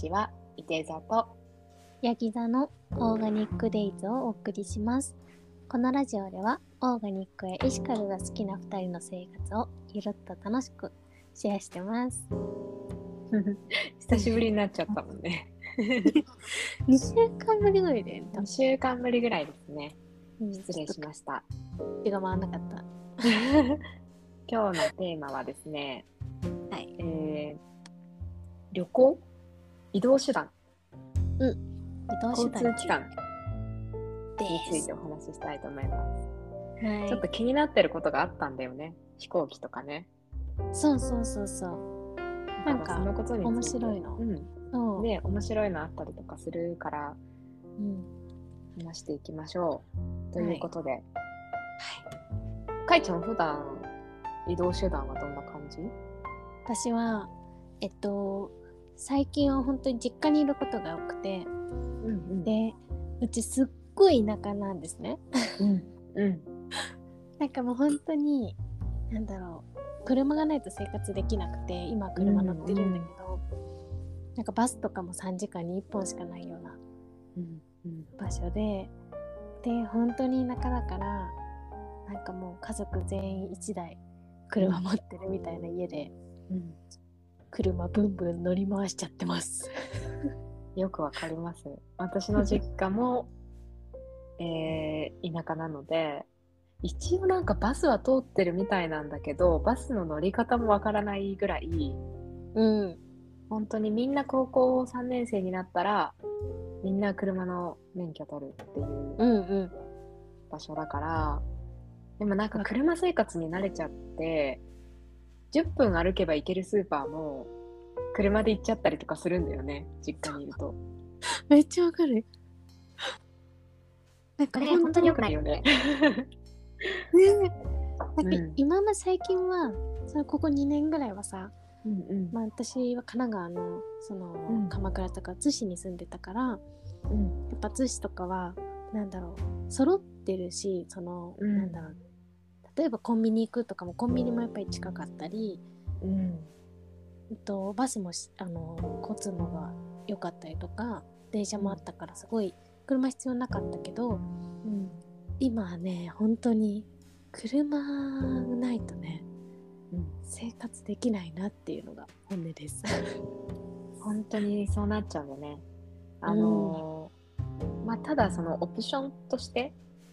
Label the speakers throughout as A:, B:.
A: ちは、いて座と。
B: ヤギ座のオーガニックデイズをお送りします。このラジオでは、オーガニックやエシカルが好きな2人の生活をゆるっと楽しくシェアしてます。
A: 久しぶりになっちゃったもんね。
B: 2週間ぶりぐらいで、
A: 2週間ぶりぐらいですね。
B: うん
A: 失礼しました。
B: 気が回らなかった。
A: 今日のテーマはですね、
B: はい。
A: えー旅行移動手段
B: 移動手
A: 交
B: 段
A: 通機関
B: で
A: につい
B: す
A: て。お話ししたいと思います。
B: はい
A: ちょっと気になってることがあったんだよね。飛行機とかね。
B: そうそうそうそう。なんか
A: そのことに
B: 面白いの
A: うん。
B: そう。
A: ね、面白いのあったりとかするから
B: うん、
A: 話していきましょう。ということで、はい。かいちゃん、普段移動手段はどんな感じ？
B: 私は、えっと、最近は本当に実家にいることが多くて、
A: うんうん
B: で、うちすっごい田舎なんですね。
A: うん。うん。
B: なんかもう本当に、なんだろう、車がないと生活できなくて、今は車乗ってるんだけど、なんかバスとかも3時間に1本しかないような
A: うん。うん。
B: 場所で、で、本当に田舎だから、なんかもう家族全員1台車持ってるみたいな家で、
A: うん。
B: 車ブンブン乗り回しちゃってます。
A: よくわかります。私の実家も、えー田舎なので、一応なんかバスは通ってるみたいなんだけど、バスの乗り方もわからないぐらい、
B: うん。
A: 本当にみんな高校3年生になったら、みんな車の免許取るっていう
B: うんうん。
A: 場所だから、でもなんか車生活に慣れちゃって、10分歩けば行けるスーパーも、車で行っちゃったりとかするんだよね、実家にいると。
B: めっちゃわかる。なんか
A: 本当に良くないよね。
B: ねなんか
A: うん。
B: 今ま最近はそのここ2年ぐらいはさ、
A: うんうん。
B: まあ、私は神奈川のその、
A: うん。
B: 鎌倉とか逗子に住んでたから
A: うん。
B: やっぱ逗子とかはなんだろう揃ってるしその、
A: うん。
B: なんだろう例えばコンビニ行くとかもコンビニもやっぱり近かったり、
A: うん
B: えっと、バスもしあの交通網が良かったりとか電車もあったからすごい車必要なかったけど
A: うん
B: 今はね本当に車がないとね
A: うん
B: 生活できないなっていうのが本音です。
A: 本当にそうなっちゃうよね。あのーまあただそのオプションとして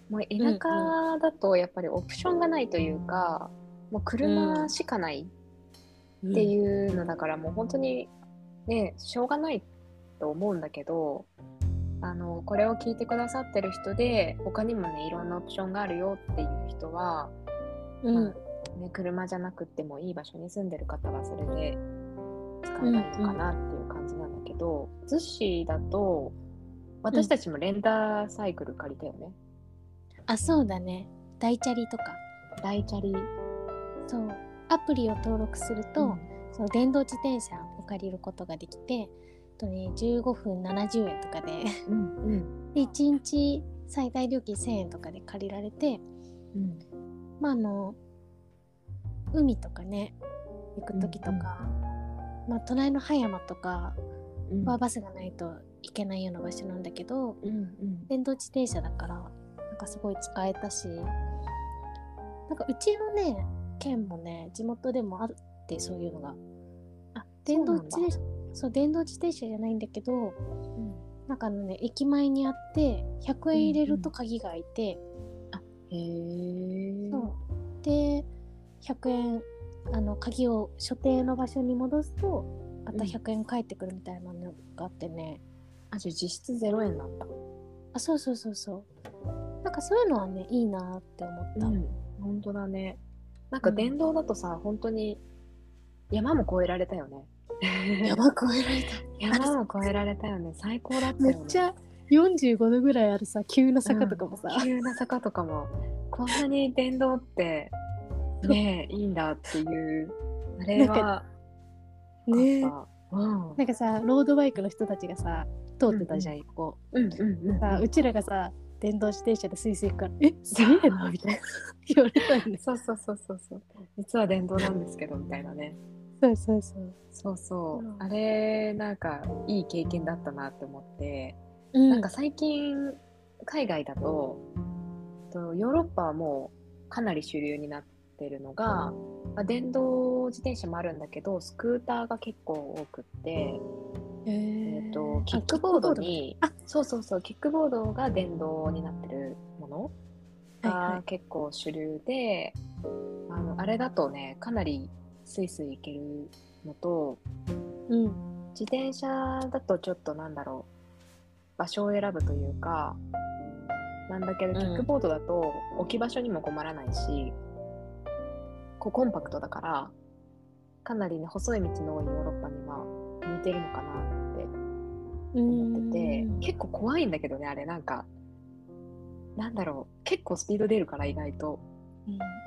A: もう田舎だとやっぱりオプションがないというか、もう車しかないっていうのだからもう本当にねしょうがないと思うんだけどあのこれを聞いてくださってる人で他にもねいろんなオプションがあるよっていう人は、
B: うん、
A: まあね、車じゃなくってもいい場所に住んでる方はそれで使えばいいのかなっていう感じなんだけど、逗子だと私たちもレンタサイクル借りたよね。
B: あそうだね。大チャリとか。
A: 大チャリ。
B: そう。アプリを登録すると、
A: うん。
B: その電動自転車を借りることができて、とね、15分70円とかで。
A: うんうん。
B: で1日最大料金1000円とかで借りられて
A: うん。
B: まああの海とかね行く時とか、
A: うんうん。
B: まあ、隣の葉山とか
A: うん。
B: はバスがないといけないような場所なんだけど
A: うんうん。
B: 電動自転車だからなんかすごい使えたしなんかうちのね県もね地元でもあってそういうのが。
A: あ
B: 電動自転車そう電動自転車じゃないんだけど
A: うん。
B: なんかあのね駅前にあって100円入れると鍵が開いて、
A: へえ。
B: そう。で100円あの鍵を所定の場所に戻すとまた
A: うん。
B: 100円返ってくるみたいなのがあってね、
A: あ、じゃあ実質0円なんだ。
B: あそうそうそうそうなんかそういうのはねいいなって思った、
A: うん、本当だね。なんか電動だとさ、本当に山も越えられたよね。
B: 山越えられた
A: 山も越えられたよね。最高だったよね。
B: めっちゃ45度ぐらいあるさ急な坂とかもさ、
A: 急な坂とかも、こんなに電動って、ねえ、いいんだっていう、あれは、
B: ね
A: うん。
B: なんかさロードバイクの人たちがさ通ってたじゃん、こ
A: うんうんうん。
B: うさうちらがさ電動自転車でスイスイ行くから「えすげえな」みたいな言われたんです
A: そうそうそうそう。そう。実は電動なんですけど、みたいなね。
B: そうそうそう。
A: そうそう、
B: うん。
A: あれなんかいい経験だったなって思って、
B: うん。
A: なんか最近海外だととヨーロッパはもうかなり主流になってるのが、まあ、電動自転車もあるんだけどスクーターが結構多くって、
B: え
A: え
B: ー
A: ー。とキックボードに
B: あ
A: そうそうそう。キックボードが電動になってるもの
B: はいは
A: が結構主流で、あのあれだとねかなりスイスイ行けるのと
B: うん。
A: 自転車だとちょっとなんだろう場所を選ぶというかなんだけど
B: うん。
A: キックボードだと置き場所にも困らないし、こうコンパクトだからかなりね細い道の多いヨーロッパには向いてるのかなって思ってて
B: うん。
A: 結構怖いんだけどねあれなんか。なんだろう結構スピード出るから意外と。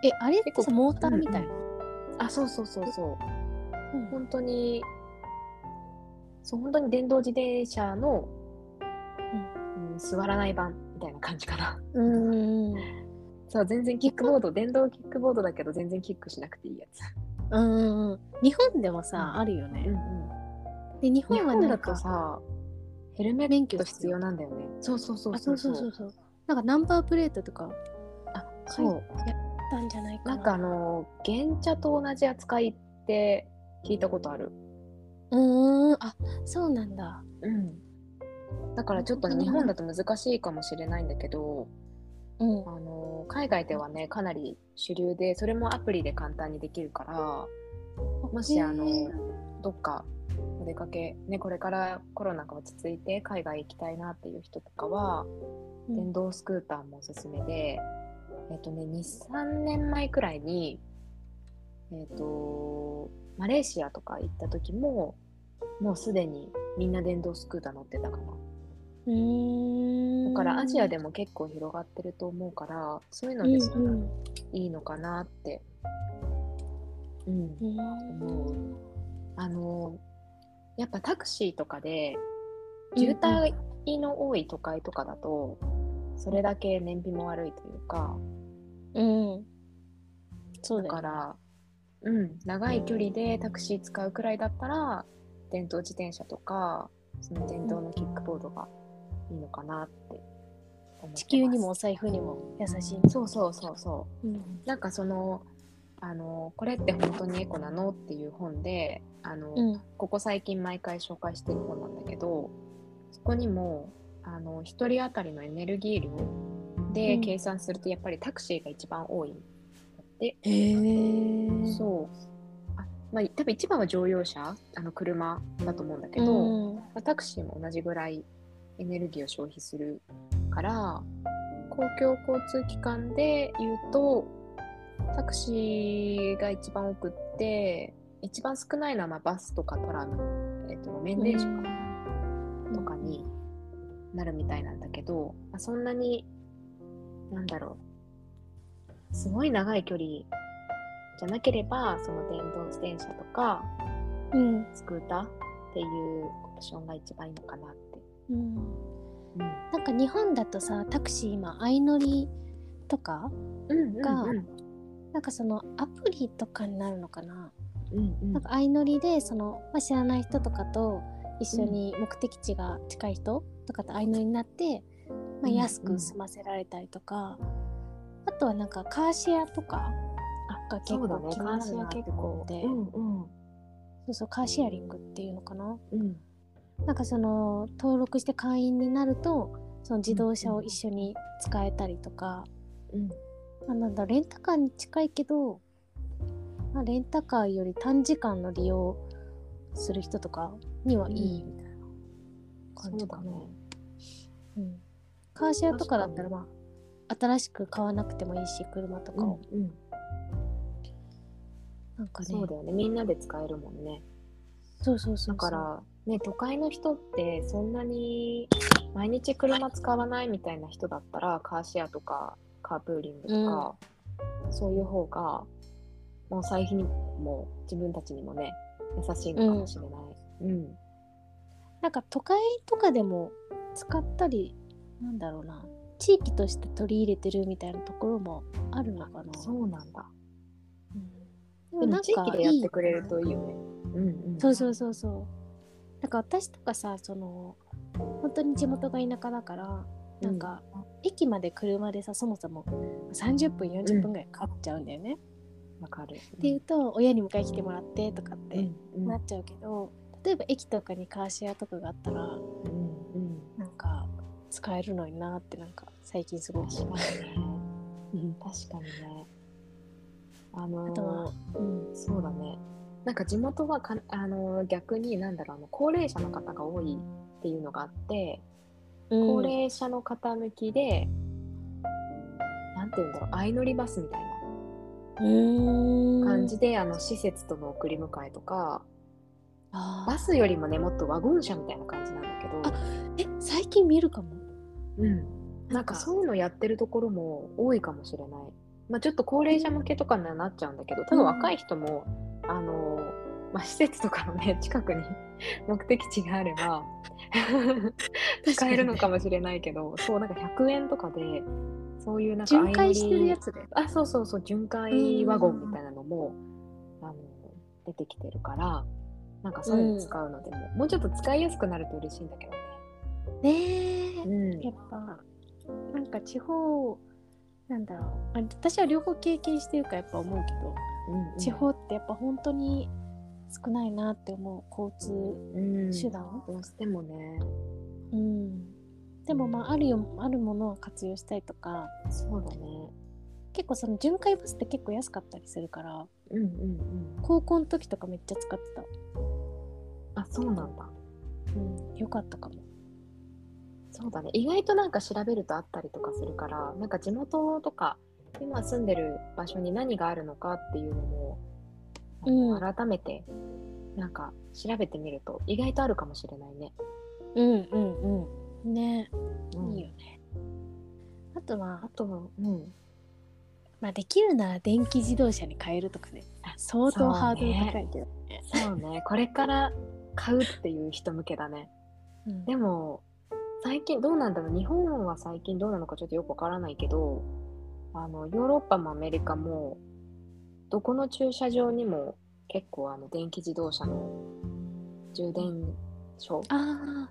B: えあれってさモーターみたいな、
A: あそうそうそうそう。
B: うん。
A: 本当にそう本当に電動自転車の、うん。座らない版みたいな感じかな。
B: うん
A: そう全然キックボード電動キックボードだけど全然キックしなくていいやつ。
B: うんうん日本でもさ、
A: うん。
B: あるよね、
A: うんうん。
B: で日
A: 日本
B: はなんか
A: とさヘルメ
B: 免許
A: ット必要なんだよね。そうそうそう
B: あ
A: そ
B: そううそうそうそう。なんかナンバープレートとか。
A: あそう。
B: やったんじゃないかな。
A: なんかあの原茶と同じ扱いって聞いたことある。
B: うーん。あそうなんだ。
A: うん。だからちょっと日本だと難しいかもしれないんだけど、
B: うん。
A: あの海外ではねかなり主流でそれもアプリで簡単にできるからもしあのどっかお出かけ、ね、これからコロナが落ち着いて海外行きたいなっていう人とかは、
B: うん。
A: 電動スクーターもおすすめで、えっとね、23年前くらいに、えっとマレーシアとか行った時ももうすでにみんな電動スクーター乗ってたかな。だからアジアでも結構広がってると思うからそういうのです
B: うんうん。
A: いいのかなって、うん、
B: うー。ん
A: 思う。あのやっぱタクシーとかで渋滞の多い都会とかだと、それだけ燃費も悪いというか。
B: うん。そうだ
A: から、うん、長い距離でタクシー使うくらいだったら電動自転車とかその電動のキックボードがいいのかなって
B: 地球にもお財布にも優しい
A: そうそうそうそう。
B: うん。
A: なんかそのあのこれって本当にエコなの？っていう本であの、
B: うん。
A: ここ最近毎回紹介してる本なんだけどそこにもあの1人当たりのエネルギー量で
B: うん。
A: 計算するとやっぱりタクシーが一番多い。んだって、
B: へえ
A: そう。あ、まあ、多分一番は乗用車あの車だと思うんだけど、
B: うん。
A: まあタクシーも同じぐらいエネルギーを消費するから公共交通機関で言うとタクシーが一番多くって一番少ないのはまあバスとかトラム、えっと路面電車かとかになるみたいなんだけど、まあ、そんなになんだろうすごい長い距離じゃなければその電動自転車とか
B: うん。
A: スクーターっていうオプションが一番いいのかなって。
B: うん。
A: うん。
B: なんか日本だとさタクシー今相乗りとか
A: うん
B: が
A: うん
B: なんかそのアプリとかになるのかな、
A: うんうん。
B: なんか相乗りでその、まあ、知らない人とかと一緒に目的地が近い人とかと相乗りになって、まあ、
A: うん
B: 安く済ませられたりとか、あとはなんかカーシェアとかが結構気になるなって
A: 結構。
B: 思って、
A: うんうん。
B: そうそうカーシェアリングっていうのかな。
A: うん。
B: なんかその登録して会員になるとその自動車を一緒に使えたりとか、
A: うん。
B: まあ、なんだレンタカーに近いけど、まあ、レンタカーより短時間の利用する人とかにはいいみたいな感じかな、
A: そうだね。
B: うん。カーシェアとかだったらまあ新しく買わなくてもいいし車とかを、
A: うんうん。
B: なんかね。
A: そうだよね。みんなで使えるもんね。
B: そうそうそうそう。
A: だからね都会の人ってそんなに毎日車使わないみたいな人だったらカーシェアとかカープーリングとか、そういう方がもう財布にも自分たちにもね優しいのかもしれない。うん。
B: なんか都会とかでも使ったりなんだろうな地域として取り入れてるみたいなところもあるのかな。
A: そうなんだ。
B: うん。
A: でも地域でやってくれるといいよね。うんうん。
B: そうそうそうそう。なんか私とかさその本当に地元が田舎だからなんか、駅まで車でさそもそも30分40分ぐらいかかっちゃうんだよね、
A: わかる。
B: っていうと親に迎え来てもらってとかってなっちゃうけど、例えば駅とかにカーシェアとかがあったら
A: う
B: なんか使えるのになってなんか最近すごい
A: 確かにね。
B: うん
A: 確かにね。あのー
B: あとはうん
A: そうだね。なんか地元はか、あのー逆になんだろうあの高齢者の方が多いっていうのがあって、高齢者の方向きで、なんて言うんだろう相乗りバスみたいな
B: うん
A: 感じで、あの施設との送り迎えとか、バスよりもねもっとワゴン車みたいな感じなんだけど、
B: え最近見るかも。
A: うん、なんか。そういうのやってるところも多いかもしれない。まあ、ちょっと高齢者向けとかにはなっちゃうんだけど、多分若い人も、あのまあ、施設とかのね近くに 目的地があれば 使えるのかもしれないけど、そうなんか100円とかでそういうなんか
B: 巡回してるや
A: つ
B: つで
A: あそうそうそう巡回ワゴンみたいなのも、あの出てきてるからなんかそういうの使うのでも、もうちょっと使いやすくなると嬉しいんだけどね。
B: ねえ。
A: うん。
B: やっぱなんか地方なんだろう。あ私は両方経験してるからやっぱ思うけど、
A: うんうん。
B: 地方ってやっぱ本当に少ないなって思う交通
A: うん。
B: 手段、
A: どうしてもね。
B: うん。でもまああるよあるものを活用したりとか。
A: そうだね。
B: 結構その巡回バスって結構安かったりするから。
A: うんうんうん。
B: 高校の時とかめっちゃ使ってた。
A: あそうなんだ。
B: うんよかったかも。
A: そうだね。意外となんか調べるとあったりとかするからなんか地元とか今住んでる場所に何があるのかっていうのも、
B: うん。
A: 改めてなんか調べてみると意外とあるかもしれないね。
B: うんうんうん。ね。
A: うん。
B: いいよね。あとは
A: あとは、うん、
B: まあできるなら電気自動車に変えるとかね。相当ハードル高いけど、
A: そうね。これから買うっていう人向けだね。
B: うん。
A: でも最近どうなんだろう。日本は最近どうなのかちょっとよくわからないけどあのヨーロッパもアメリカもどこの駐車場にも結構あの電気自動車の充電所
B: あ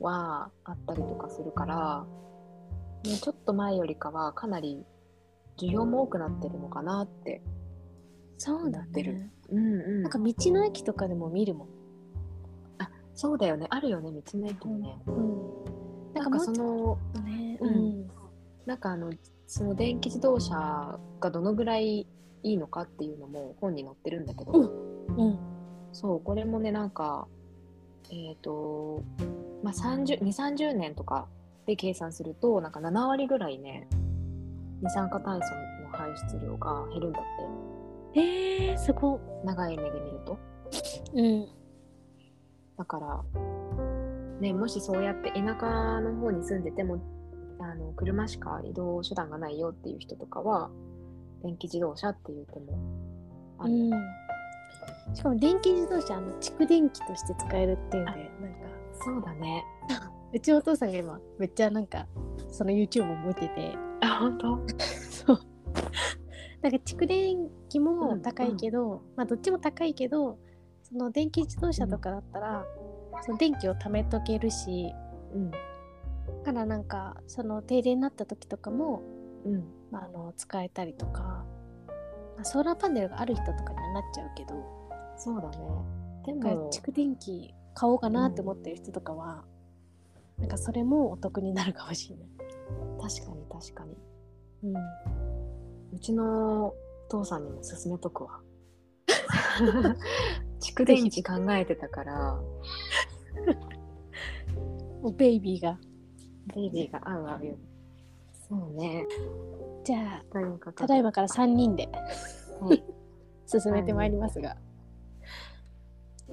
A: はあったりとかするから、ね、ちょっと前よりかはかなり需要も多くなってるのかなって。
B: あそうだ
A: なってる。
B: ね
A: うんうん。
B: なんか道の駅とかでも見るもん。
A: あそうだよね。あるよね道の駅にね。
B: うん
A: なんかその
B: ね
A: う
B: うん。ん。
A: なんかあのその電気自動車がどのぐらいいいのかっていうのも本に載ってるんだけど、
B: うんうん。
A: そうこれもねなんかえっ、とまあ2 3 0年とかで計算するとなんか7割ぐらいね二酸化炭素の排出量が減るんだって。
B: えー、すご。
A: 長い目で見ると。
B: うん。
A: だからねもしそうやって田舎の方に住んでてもあの車しか移動手段がないよっていう人とかは電気自動車っていう手もある、
B: うん。しかも電気自動車あの蓄電機として使えるっていうんでなんか。
A: そうだね。
B: うちのお父さんが今めっちゃなんかその YouTube を見てて。
A: あ本当？
B: そう。なんか蓄電機も高いけど、まあどっちも高いけどその電気自動車とかだったら、その電気を貯めとけるし
A: うん。
B: だからなんかその停電になった時とかも、
A: うん。
B: まあ、あの使えたりとか、まあ、ソーラーパネルがある人とかにはなっちゃうけど。
A: そうだね。でも
B: 蓄電機買おうかなって思ってる人とかは、なんかそれもお得になるかもしれない。
A: 確かに確かに。
B: うん。
A: うちのお父さんにも勧めとくわ。蓄電池考えてたから。
B: ベイビーが。
A: ベイビーが合う合うよそうね。
B: じゃあただいまから3人で
A: はい。
B: 進めてまいりますが、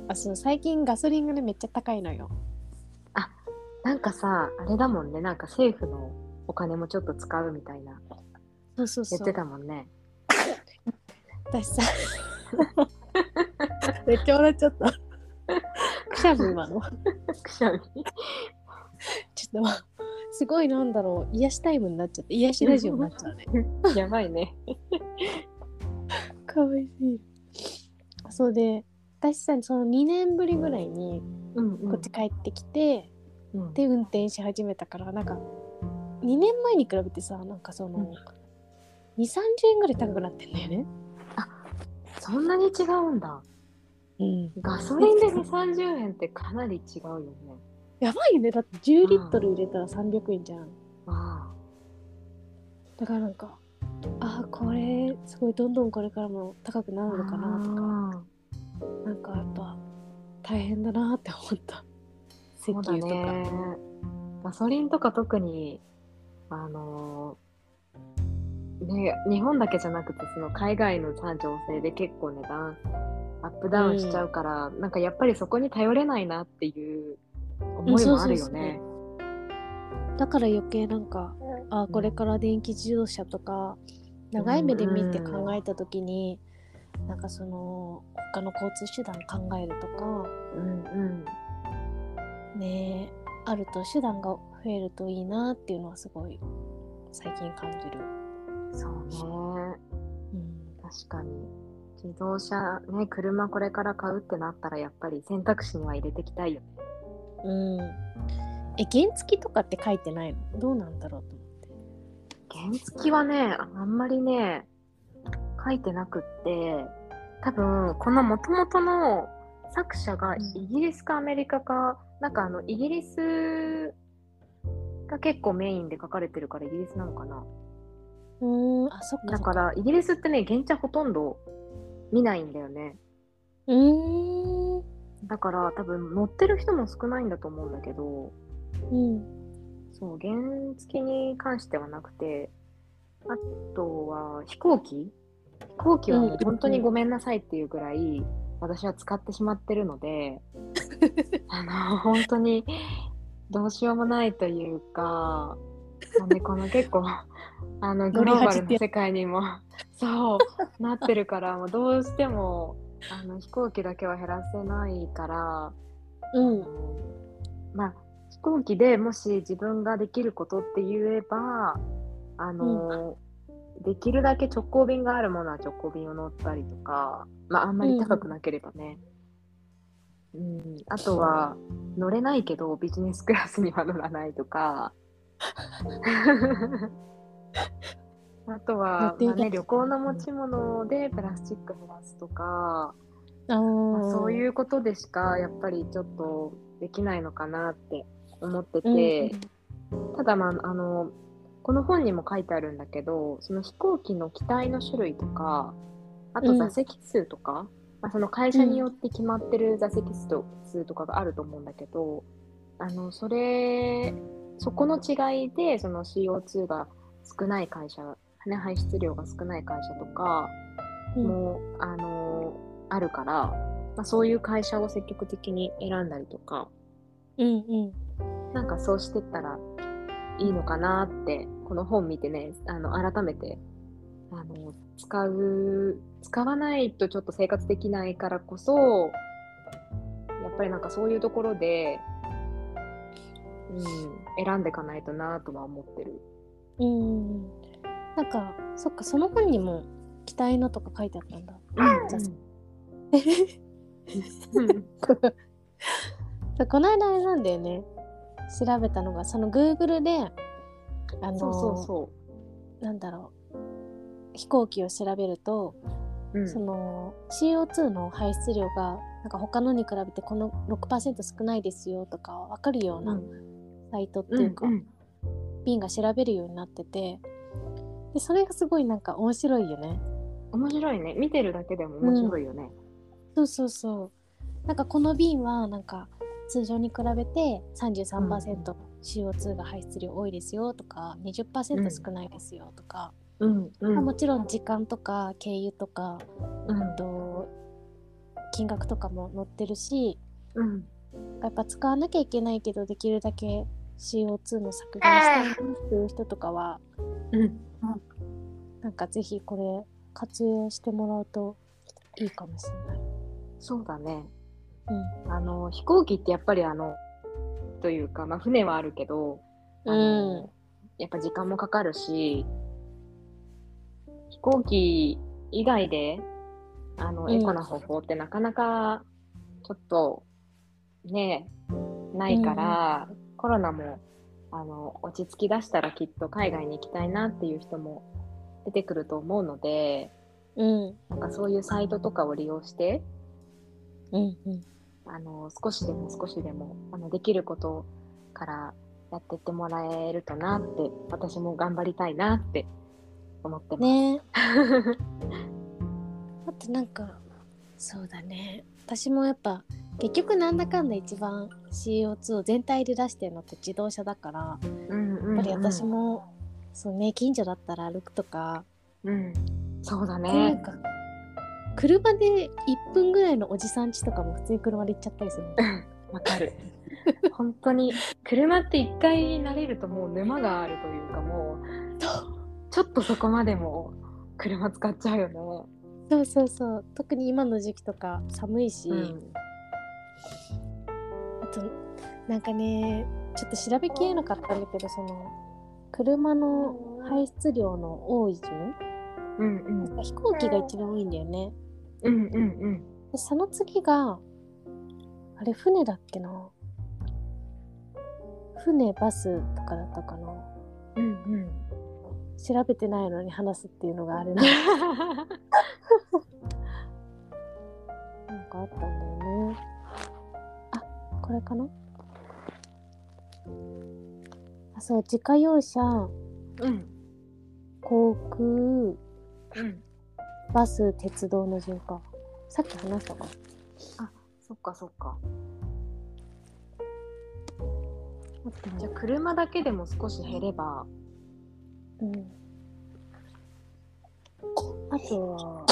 B: あそう最近ガソリンがねめっちゃ高いのよ。
A: なんかさあれだもんね。なんか政府のお金もちょっと使うみたいな。
B: そうそうそう。
A: 言ってたもんね。
B: 私さ めっちゃ笑っちゃった。くしゃみ今の。
A: くしゃみ？
B: ちょっとすごいなんだろう癒しタイムになっちゃって癒しラジオになっちゃうね。
A: やばいね。
B: かわいいそうで私さその2年ぶりぐらいに
A: うんうん。
B: こっち帰ってきて、
A: うん。
B: で運転し始めたからなんか2年前に比べてさなんかその、
A: うん。
B: 2 3 0円ぐらい高くなってんだよね。
A: そんなに違うんだ。
B: うん、
A: ガソリンで2、30円ってかなり違うよね。
B: やばいよねだって10リットル入れたら300円じゃん。
A: あ
B: だからなんかあーこれすごいどんどんこれからも高くな
A: あ
B: るのかなとかなんかやっぱ大変だなって思った。石油とか。
A: ね。ガソリンとか特に、あのーね、日本だけじゃなくて、その海外のさ情勢で結構値段アップダウンしちゃうから、なんかやっぱりそこに頼れないなっていう思いもあるよね。
B: だから余計なんかあーこれから電気自動車とか長い目で見て考えた時に、なんかその他の交通手段考えるとか
A: うんうん。
B: ねあると手段が増えるといいなっていうのはすごい最近感じる。
A: そうね。
B: うん、
A: 確かに。自動車、ね、車これから買うってなったら、やっぱり選択肢には入れていきたいよね。
B: うん、え原付とかって書いてないの？どうなんだろうと思って。
A: 原付はね、あんまりね、書いてなくって、多分、この元々の作者が
B: うん
A: イギリスかアメリカか、なんかあの、イギリスが結構メインで書かれてるからイギリスなのかな。
B: うーんあそっか。
A: だから、イギリスってね、原茶ほとんど見ないんだよね。
B: うーん
A: だから、多分、乗ってる人も少ないんだと思うんだけど、
B: うん。
A: そう、原付に関してはなくて、あとは飛行機？飛行機は本当にごめんなさいっていうぐらい私は使ってしまってるので、あの、本当にどうしようもないというか、なんでこの結構、あの、グローバルな世界にも、そう、なってるから、もうどうしても、あの、飛行機だけは減らせないから、
B: うん
A: まあ、飛行機でもし自分ができることって言えば、あの、できるだけ直行便があるものは直行便を乗ったりとか、まあ、あんまり高くなければね。うん、あとは、乗れないけどビジネスクラスには乗らないとか。あとは、ね、旅行の持ち物でプラスチック減らすとか、
B: あー
A: まあそういうことでしかやっぱりちょっとできないのかなって思って
B: うん
A: て、ただまああのこの本にも書いてあるんだけどその飛行機の機体の種類とかあと
B: うん。
A: 座席数とか、まあ、その会社によって決まってる座席数と数とかがあると思うんだけどあのそれそこの違いでその CO2 が少ない会社、ね、排出量が少ない会社とか、
B: うん。
A: もう、あのあるから、まあ、そういう会社を積極的に選んだりとか、
B: うんうん。
A: なんかそうしてったらいいのかなって、この本見てね、あの改めてあの使う、使わないとちょっと生活できないからこそ、やっぱりなんかそういうところで、うん、選んでいかないとなとは思ってる。
B: うんなんかそっかその本にも期待のとか書いてあったんだ。
A: うん。
B: この間あれなんだよね。調べたのがその Google であの
A: そうそうそ
B: なんだろう。飛行機を調べると、
A: う。うん。
B: その CO2 の排出量がなんか他のに比べてこの6%少ないですよとか分かるよう
A: う
B: なん。サイトっていうか、
A: うん。
B: 便が調べるようになっててでそれがすごいなんか面白いよね。
A: 面白いね。見てるだけでも面白いよね。
B: そうそうそう。なんかこの瓶はなんか通常に比べて33%、CO2 が排出量多いですよとか20%少ないですよとか、
A: うんうん
B: まあもちろん時間とか経由とか、
A: うん
B: あと金額とかも載ってるし
A: うん
B: やっぱ使わなきゃいけないけどできるだけ CO2 の削減したいなっていう人とかは
A: うん。
B: なんかぜひこれ活用してもらうといいかもしれない。
A: そうだね。
B: うん。
A: あの飛行機ってやっぱりあのというか、まあ、船はあるけど、
B: うん。
A: やっぱ時間もかかるし飛行機以外であの、
B: うん。
A: エコな方法ってなかなかちょっとねないから、コロナもあの落ち着き出したらきっと海外に行きたいなっていう人も出てくると思うので
B: うん。
A: なんかそういうサイトとかを利用して
B: うんうん。
A: あの少しでも少しでもあのできることからやってってもらえるとなって私も頑張りたいなって思ってます。
B: ね。あとなんかそうだね私もやっぱ結局なんだかんだ一番 CO2 を全体で出してるのって自動車だから
A: うんうんうん
B: やっぱり私も、そうね近所だったら歩くとか、
A: うん、そうだ
B: なん
A: ね。
B: か車で1分ぐらいのおじさん家とかも普通に車で行っちゃったりするの
A: わかる。本当に車って一回慣れるともう沼があるというかもう ちょっとそこまでも車使っちゃうよね。
B: そうそうそう。特に今の時期とか寒いし、
A: うん。
B: あとなんかねちょっと調べきれなかったんだけどその車の排出量の多い順
A: うんうん。
B: 飛行機が一番多いんだよね。
A: うんうんうん。
B: でその次があれ船だっけな。船バスとかだったかな。
A: うんうん。
B: 調べてないのに話すっていうのがあれな。なんかあったんだよね。あこれかな？あそう自家用車。
A: うん。
B: 航空。
A: うん。
B: バス鉄道の順かさっき話したか？
A: そっかそっか。じゃあ車だけでも少し減れば。
B: うんあとは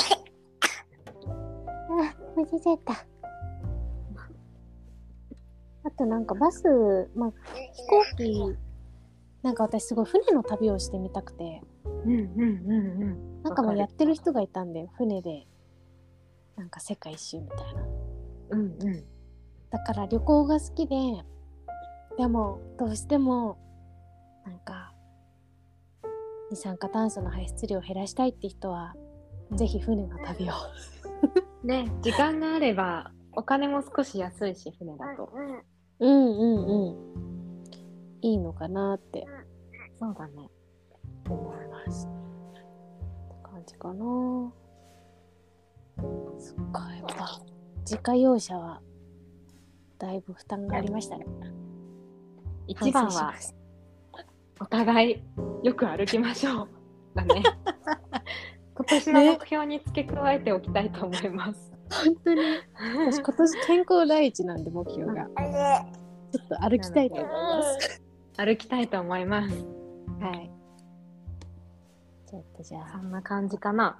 B: あ無事ちゃったあとなんかバスまあ飛行機なんか私すごい船の旅をしてみたくて
A: うんうんうんうん。
B: なんかもうやってる人がいたんで船でなんか世界一周みたいな
A: うんうん。
B: だから旅行が好きででもどうしてもなんか二酸化炭素の排出量を減らしたいって人はぜひ船の旅を。
A: ね、時間があればお金も少し安いし船だと。
B: うんうんうん。いいのかなって。
A: そうだね。
B: 思います。って感じかな。そっかやっぱ自家用車はだいぶ負担がありましたね。
A: 一番はお互いよく歩きましょう。だね。今年の目標に付け加えておきたいと思います。
B: 本当に私 今年健康第一なんで目標がちょっと歩きたいと思います
A: 歩きたいと思います。
B: はいちょっとじゃあ
A: そんな感じかな。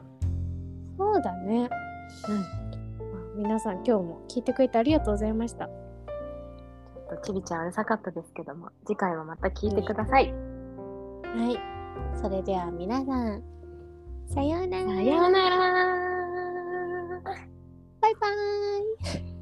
B: そうだね、
A: うん。
B: まあ皆さん今日も聞いてくれてありがとうございました
A: っとちびちゃんうるさかったですけども次回もまた聞いてください、
B: はい。それでは皆さんさようなら。
A: さようなら。バイバーイ。